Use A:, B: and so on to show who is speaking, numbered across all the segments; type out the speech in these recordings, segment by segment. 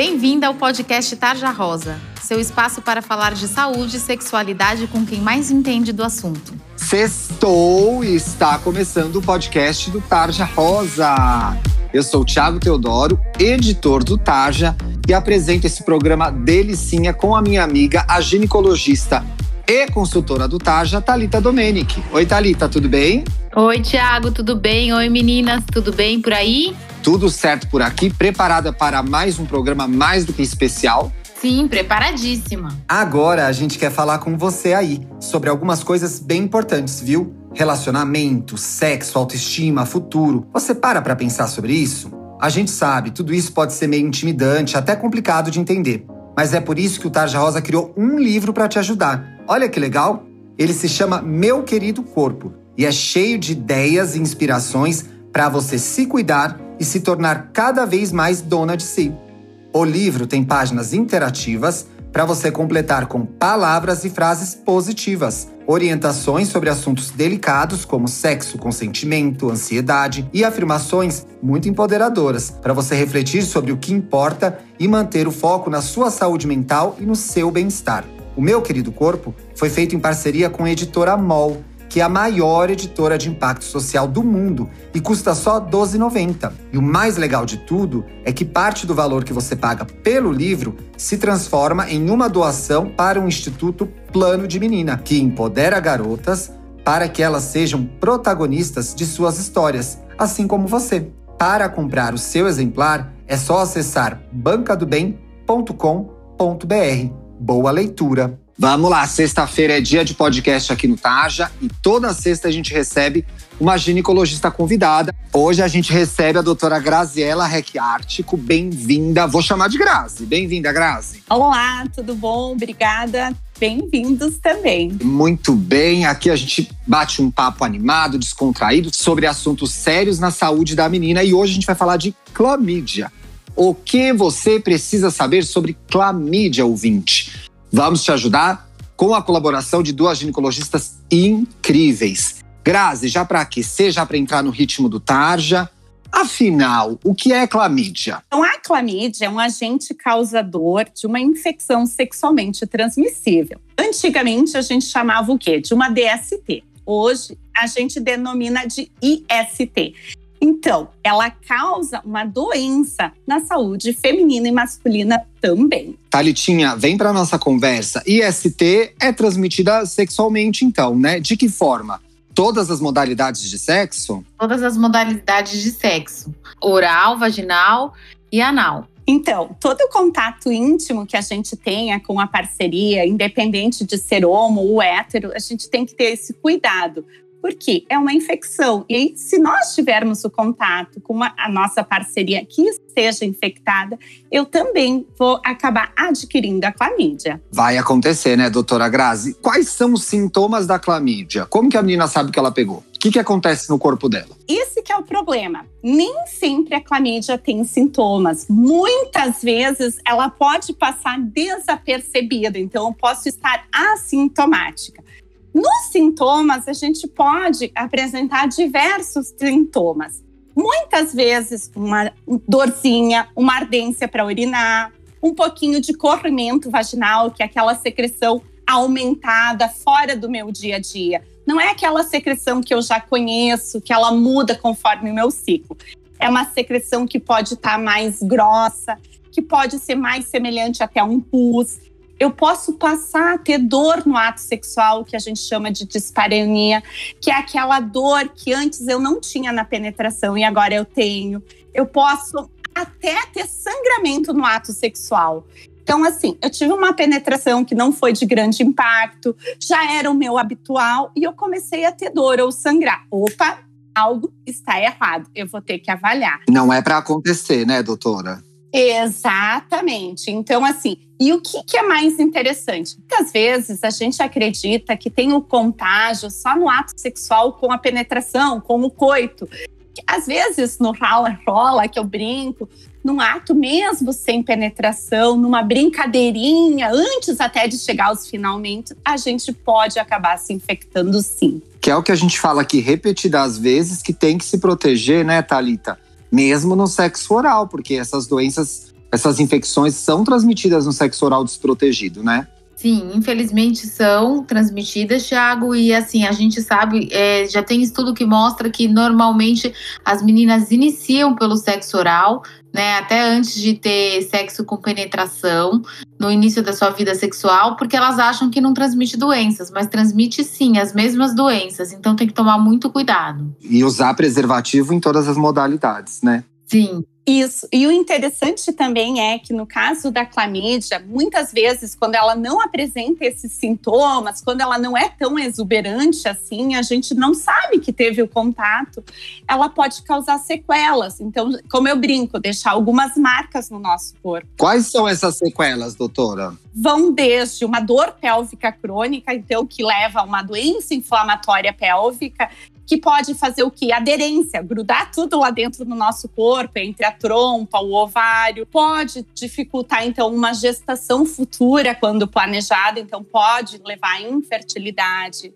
A: Bem-vinda ao podcast Tarja Rosa, seu espaço para falar de saúde e sexualidade com quem mais entende do assunto.
B: Sextou e está começando o podcast do Tarja Rosa. Eu sou o Thiago Teodoro, editor do Tarja, e apresento esse programa delicinha com a minha amiga, a ginecologista e consultora do Tarja, Talita Domenic. Oi, Talita, tudo bem?
A: Oi, Thiago, tudo bem? Oi, meninas, tudo bem por aí?
B: Tudo certo por aqui, preparada para mais um programa mais do que especial.
A: Sim, preparadíssima.
B: Agora a gente quer falar com você aí sobre algumas coisas bem importantes, viu? Relacionamento, sexo, autoestima, futuro. Você para para pensar sobre isso? A gente sabe, tudo isso pode ser meio intimidante, até complicado de entender. Mas é por isso que o Tarja Rosa criou um livro para te ajudar. Olha que legal! Ele se chama Meu Querido Corpo e é cheio de ideias e inspirações para você se cuidar e se tornar cada vez mais dona de si. O livro tem páginas interativas para você completar com palavras e frases positivas, orientações sobre assuntos delicados como sexo, consentimento, ansiedade e afirmações muito empoderadoras para você refletir sobre o que importa e manter o foco na sua saúde mental e no seu bem-estar. O meu querido corpo foi feito em parceria com a editora MOL que é a maior editora de impacto social do mundo e custa só R$ 12,90. E o mais legal de tudo é que parte do valor que você paga pelo livro se transforma em uma doação para o Instituto Plano de Menina, que empodera garotas para que elas sejam protagonistas de suas histórias, assim como você. Para comprar o seu exemplar, é só acessar bancadobem.com.br. Boa leitura! Vamos lá, sexta-feira é dia de podcast aqui no Taja e toda sexta a gente recebe uma ginecologista convidada. Hoje a gente recebe a doutora Graziela Recchiartico. Bem-vinda. Vou chamar de Grazi. Bem-vinda, Grazi.
C: Olá, tudo bom? Obrigada. Bem-vindos também.
B: Muito bem. Aqui a gente bate um papo animado, descontraído sobre assuntos sérios na saúde da menina e hoje a gente vai falar de clamídia. O que você precisa saber sobre clamídia, ouvinte? Vamos te ajudar com a colaboração de duas ginecologistas incríveis. Grazi, já para aquecer, já para entrar no ritmo do Tarja. Afinal, o que é clamídia?
C: Então, a clamídia é um agente causador de uma infecção sexualmente transmissível. Antigamente, a gente chamava o quê? De uma DST. Hoje, a gente denomina de IST. Então, ela causa uma doença na saúde feminina e masculina também.
B: Thalitinha, vem para nossa conversa. IST é transmitida sexualmente, então, né? De que forma? Todas as modalidades de sexo?
A: Todas as modalidades de sexo: oral, vaginal e anal.
C: Então, todo contato íntimo que a gente tenha com a parceria, independente de ser homo ou hétero, a gente tem que ter esse cuidado, porque é uma infecção. E se nós tivermos o contato com uma, a nossa parceria que esteja infectada, eu também vou acabar adquirindo a clamídia.
B: Vai acontecer, né, doutora Grazi? Quais são os sintomas da clamídia? Como que a menina sabe que ela pegou? O que, que acontece no corpo dela?
C: Esse que é o problema. Nem sempre a clamídia tem sintomas. Muitas vezes ela pode passar desapercebida, então eu posso estar assintomática. Nos sintomas, a gente pode apresentar diversos sintomas. Muitas vezes, uma dorzinha, uma ardência para urinar, um pouquinho de corrimento vaginal, que é aquela secreção aumentada fora do meu dia a dia. Não é aquela secreção que eu já conheço, que ela muda conforme o meu ciclo. É uma secreção que pode estar tá mais grossa, que pode ser mais semelhante até a um pus eu posso passar a ter dor no ato sexual, que a gente chama de dispareunia, que é aquela dor que antes eu não tinha na penetração e agora eu tenho. Eu posso até ter sangramento no ato sexual. Então, assim, eu tive uma penetração que não foi de grande impacto, já era o meu habitual e eu comecei a ter dor ou sangrar. Opa, algo está errado, eu vou ter que avaliar.
B: Não é para acontecer, né, doutora?
C: Exatamente. Então, assim, e o que, que, é mais interessante? Muitas vezes a gente acredita que tem o contágio só no ato sexual com a penetração, com o coito. Às vezes, no rola-rola, que eu brinco, num ato mesmo sem penetração, numa brincadeirinha, antes até de chegar aos finalmente, a gente pode acabar se infectando sim.
B: Que é o que a gente fala aqui repetidas vezes, que tem que se proteger, né, Talita? Mesmo no sexo oral, porque essas doenças essas infecções são transmitidas no sexo oral desprotegido, né?
A: Sim, infelizmente são transmitidas, Thiago, e assim, a gente sabe, é, já tem estudo que mostra que normalmente as meninas iniciam pelo sexo oral, né, até antes de ter sexo com penetração, no início da sua vida sexual, porque elas acham que não transmite doenças, mas transmite sim as mesmas doenças, então tem que tomar muito cuidado.
B: E usar preservativo em todas as modalidades, né?
A: Sim.
C: Isso. E o interessante também é que no caso da clamídia, muitas vezes, quando ela não apresenta esses sintomas, quando ela não é tão exuberante assim, a gente não sabe que teve o contato, ela pode causar sequelas. Então, como eu brinco, deixar algumas marcas no nosso corpo.
B: Quais são essas sequelas, doutora?
C: Vão desde uma dor pélvica crônica, então, que leva a uma doença inflamatória pélvica, que pode fazer o que? Aderência, grudar tudo lá dentro do nosso corpo, entre a trompa, o ovário. Pode dificultar, então, uma gestação futura quando planejada, então pode levar à infertilidade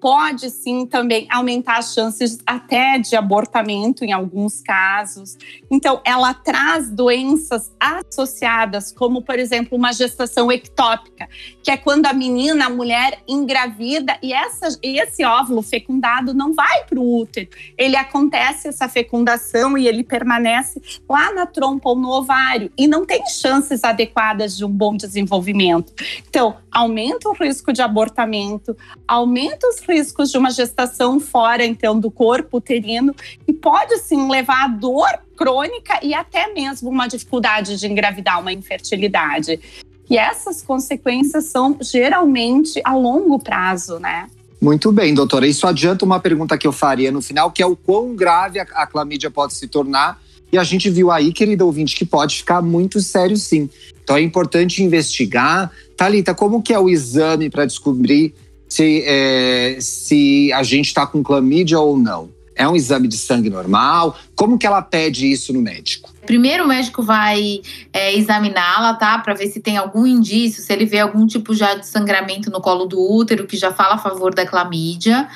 C: pode sim também aumentar as chances até de abortamento em alguns casos. Então, ela traz doenças associadas, como por exemplo, uma gestação ectópica, que é quando a menina, a mulher engravida e, essa, esse óvulo fecundado não vai para o útero. Ele acontece essa fecundação e ele permanece lá na trompa ou no ovário e não tem chances adequadas de um bom desenvolvimento. Então, aumenta o risco de abortamento, aumenta os riscos de uma gestação fora, então, do corpo uterino e pode, sim, levar a dor crônica e até mesmo uma dificuldade de engravidar, uma infertilidade. E essas consequências são geralmente a longo prazo, né?
B: Muito bem, doutora. Isso adianta uma pergunta que eu faria no final, que é o quão grave a clamídia pode se tornar. E a gente viu aí, querida ouvinte, que pode ficar muito sério sim. Então é importante investigar. Talita, como que é o exame para descobrir se, é, se a gente está com clamídia ou não? É um exame de sangue normal? Como que ela pede isso no médico?
A: Primeiro o médico vai é, examiná-la, tá? Para ver se tem algum indício, se ele vê algum tipo já de sangramento no colo do útero, que já fala a favor da clamídia.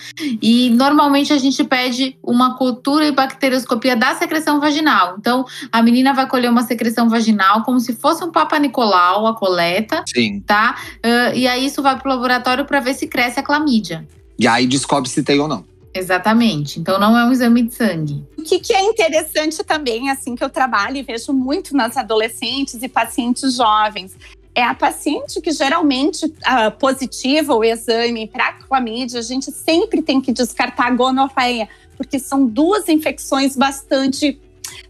A: E normalmente a gente pede uma cultura e bacterioscopia da secreção vaginal. Então, a menina vai colher uma secreção vaginal como se fosse um Papa Nicolau, a coleta.
B: Sim.
A: Tá? Uh, e aí isso vai para o laboratório para ver se cresce a clamídia.
B: E aí descobre se tem ou não.
A: Exatamente. Então não é um exame de sangue.
C: O que, que, é interessante também, assim, que eu trabalho e vejo muito nas adolescentes e pacientes jovens, é a paciente que geralmente uh, positiva o exame para clamídia, a gente sempre tem que descartar a gonorreia, porque são duas infecções bastante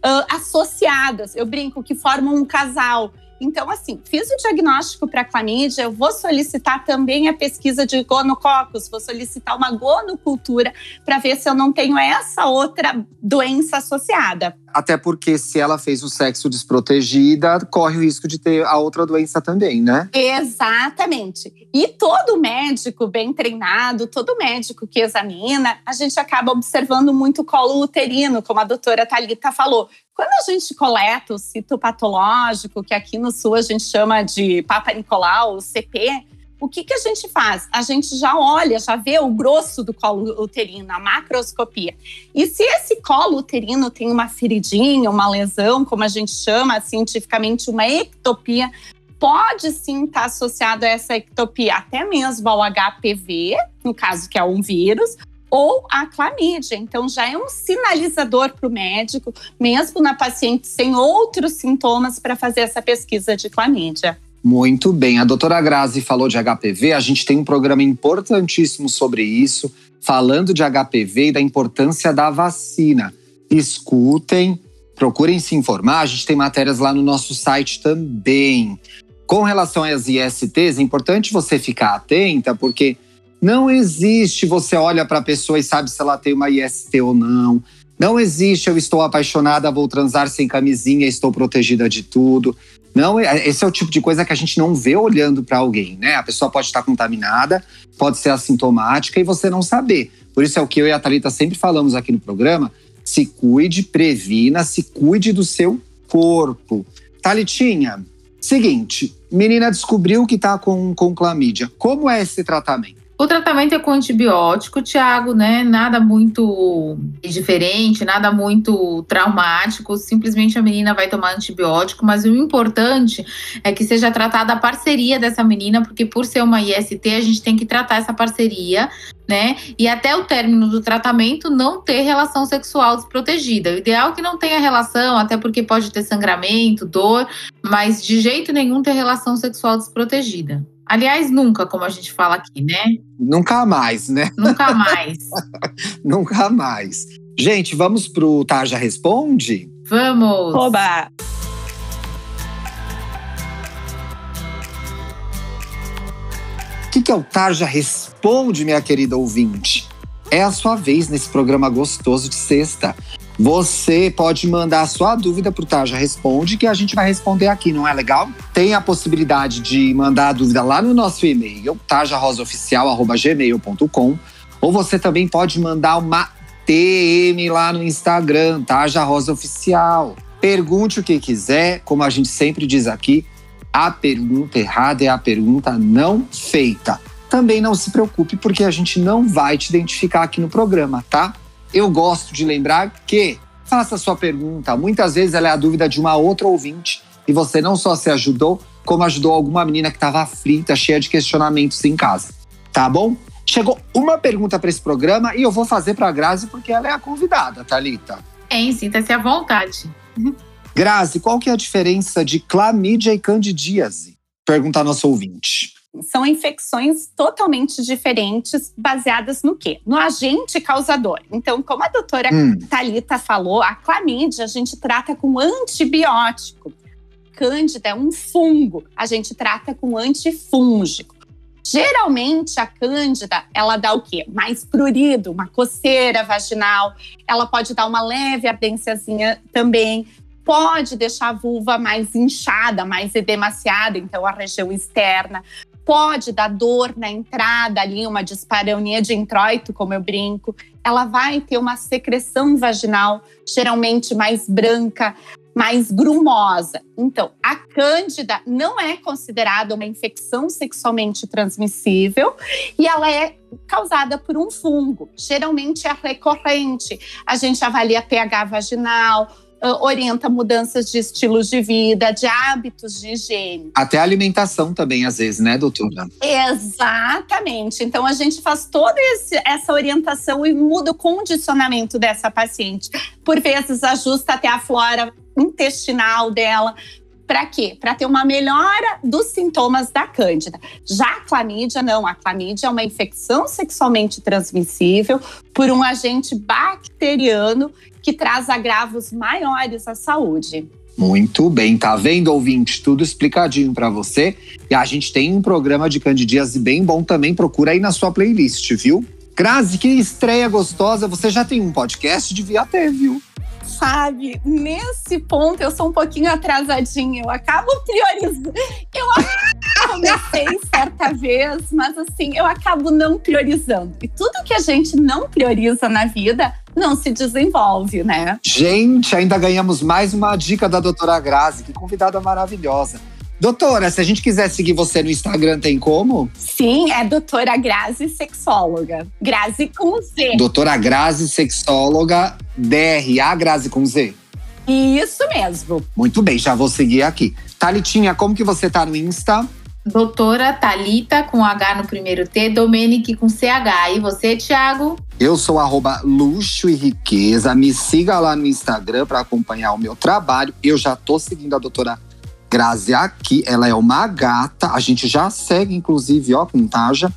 C: uh, associadas. Eu brinco que formam um casal. Então, assim, fiz o diagnóstico para clamídia, eu vou solicitar também a pesquisa de gonococos, vou solicitar uma gonocultura para ver se eu não tenho essa outra doença associada.
B: Até porque se ela fez o sexo desprotegida, corre o risco de ter a outra doença também, né?
C: Exatamente. E todo médico bem treinado, todo médico que examina, a gente acaba observando muito colo uterino, como a doutora Thalita falou. Quando a gente coleta o citopatológico, que aqui no Sul a gente chama de Papa Nicolau, o CP, o que, que a gente faz? A gente já olha, já vê o grosso do colo uterino, a macroscopia. E se esse colo uterino tem uma feridinha, uma lesão, como a gente chama cientificamente, uma ectopia, pode sim estar associado a essa ectopia até mesmo ao HPV, no caso que é um vírus, ou a clamídia. Então, já é um sinalizador para o médico, mesmo na paciente sem outros sintomas, para fazer essa pesquisa de clamídia.
B: Muito bem. A doutora Grazi falou de HPV. A gente tem um programa importantíssimo sobre isso, falando de HPV e da importância da vacina. Escutem, procurem se informar. A gente tem matérias lá no nosso site também. Com relação às ISTs, é importante você ficar atenta, porque não existe você olha para a pessoa e sabe se ela tem uma IST ou não. Não existe eu estou apaixonada, vou transar sem camisinha, estou protegida de tudo. Não, é, esse é o tipo de coisa que a gente não vê olhando para alguém, né? A pessoa pode estar contaminada, pode ser assintomática e você não saber. Por isso é o que eu e a Thalita sempre falamos aqui no programa: se cuide, previna, se cuide do seu corpo. Thalitinha, seguinte, menina descobriu que está com, com clamídia. Como é esse tratamento?
A: O tratamento é com antibiótico, Tiago, né? Nada muito diferente, nada muito traumático. Simplesmente a menina vai tomar antibiótico, mas o importante é que seja tratada a parceria dessa menina, porque por ser uma IST, a gente tem que tratar essa parceria né? E até o término do tratamento não ter relação sexual desprotegida. O ideal é que não tenha relação, até porque pode ter sangramento, dor, mas de jeito nenhum ter relação sexual desprotegida. Aliás, nunca, como a gente fala aqui, né?
B: Nunca mais, né?
A: Nunca mais.
B: nunca mais. Gente, vamos pro Tarja Responde?
A: Vamos!
C: Oba!
B: O que, que é o Tarja Responde, minha querida ouvinte? É a sua vez nesse programa gostoso de sexta. Você pode mandar a sua dúvida para o Tarja Responde, que a gente vai responder aqui, não é legal? Tem a possibilidade de mandar a dúvida lá no nosso e-mail, tarjarosaoficial.gmail.com ou você também pode mandar uma TM lá no Instagram, Tarja Rosa Oficial. Pergunte o que quiser, como a gente sempre diz aqui, a pergunta errada é a pergunta não feita. Também não se preocupe, porque a gente não vai te identificar aqui no programa, tá? Eu gosto de lembrar que faça a sua pergunta. Muitas vezes ela é a dúvida de uma outra ouvinte e você não só se ajudou, como ajudou alguma menina que estava aflita, cheia de questionamentos em casa. Tá bom? Chegou uma pergunta para esse programa e eu vou fazer para a Grazi porque ela é a convidada, Talita.
A: É, sinta-se à vontade.
B: Grazi, qual que é a diferença de clamídia e candidíase? Pergunta a nossa ouvinte.
C: São infecções totalmente diferentes, baseadas no quê? No agente causador. Então, como a doutora hum. Thalita falou, a clamídia a gente trata com antibiótico. Cândida é um fungo, a gente trata com antifúngico. Geralmente a cândida, ela dá o quê? Mais prurido, uma coceira vaginal, ela pode dar uma leve ardênciazinha também, pode deixar a vulva mais inchada, mais edemaciada, então a região externa. Pode dar dor na entrada ali, uma dispareunia de introito, como eu brinco. Ela vai ter uma secreção vaginal, geralmente mais branca, mais grumosa. Então, a cândida não é considerada uma infecção sexualmente transmissível e ela é causada por um fungo. Geralmente é recorrente. A gente avalia pH vaginal, orienta mudanças de estilos de vida, de hábitos de higiene.
B: Até a alimentação também, às vezes, né, doutora?
C: Exatamente. Então, a gente faz toda esse, essa orientação e muda o condicionamento dessa paciente. Por vezes, ajusta até a flora intestinal dela. Para quê? Para ter uma melhora dos sintomas da cândida. Já a clamídia, não. A clamídia é uma infecção sexualmente transmissível por um agente bacteriano que traz agravos maiores à saúde.
B: Muito bem, tá vendo, ouvinte? Tudo explicadinho para você. E a gente tem um programa de candidíase bem bom também, procura aí na sua playlist, viu? Grazi, que estreia gostosa. Você já tem um podcast? Devia ter, viu?
C: Sabe, nesse ponto eu sou um pouquinho atrasadinha. Eu acabo priorizando. Eu comecei certa vez, mas assim, eu acabo não priorizando. E tudo que a gente não prioriza na vida não se desenvolve, né?
B: Gente, ainda ganhamos mais uma dica da doutora Grazi, que convidada maravilhosa. Doutora, se a gente quiser seguir você no Instagram, tem como?
C: Sim, é doutora Grazi Sexóloga. Grazi com Z.
B: Doutora Grazi Sexóloga, DRA Grazi com Z.
C: Isso mesmo.
B: Muito bem, já vou seguir aqui. Thalitinha, como que você tá no Insta?
A: Doutora Talita com H no primeiro T, Domenic com CH. E você, Thiago?
B: Eu sou arroba luxo e riqueza. Me siga lá no Instagram para acompanhar o meu trabalho. Eu já tô seguindo a doutora Grazi aqui, ela é uma gata, a gente já segue, inclusive, ó, com Tarja.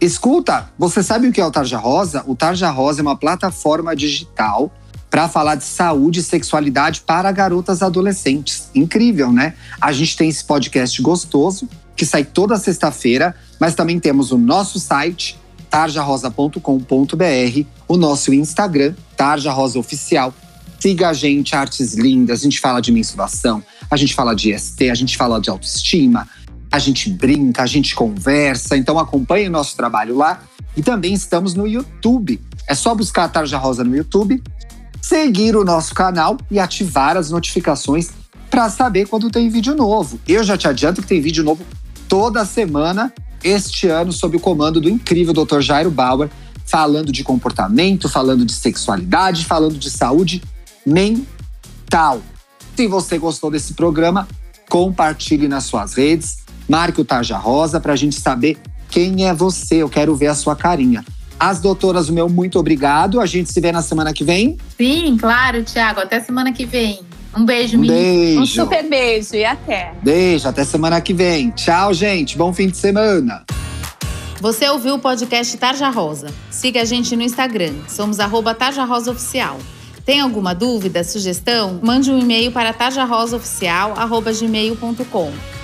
B: Escuta, você sabe o que é o Tarja Rosa? O Tarja Rosa é uma plataforma digital para falar de saúde e sexualidade para garotas adolescentes. Incrível, né? A gente tem esse podcast gostoso, que sai toda sexta-feira, mas também temos o nosso site, tarjarosa.com.br, o nosso Instagram, Tarja Rosa Oficial. Siga a gente, artes lindas, a gente fala de menstruação, a gente fala de ST, a gente fala de autoestima, a gente brinca, a gente conversa. Então acompanhe o nosso trabalho lá. E também estamos no YouTube. É só buscar a Tarja Rosa no YouTube, seguir o nosso canal e ativar as notificações para saber quando tem vídeo novo. Eu já te adianto que tem vídeo novo toda semana. este ano sob o comando do incrível Dr. Jairo Bauer, falando de comportamento, falando de sexualidade, falando de saúde mental. Se você gostou desse programa, compartilhe nas suas redes, marque o Tarja Rosa para a gente saber quem é você. Eu quero ver a sua carinha. As doutoras, o meu muito obrigado. A gente se vê na semana que vem.
A: Sim, claro, Tiago. Até semana que vem. Um beijo,
B: um Beijo.
C: Um super beijo e até.
B: Beijo, até semana que vem. Tchau, gente. Bom fim de semana.
A: Você ouviu o podcast Tarja Rosa. Siga a gente no Instagram. Somos arroba Tarja Rosa Oficial. Tem alguma dúvida, sugestão? Mande um e-mail para tarjarosaoficial.gmail.com.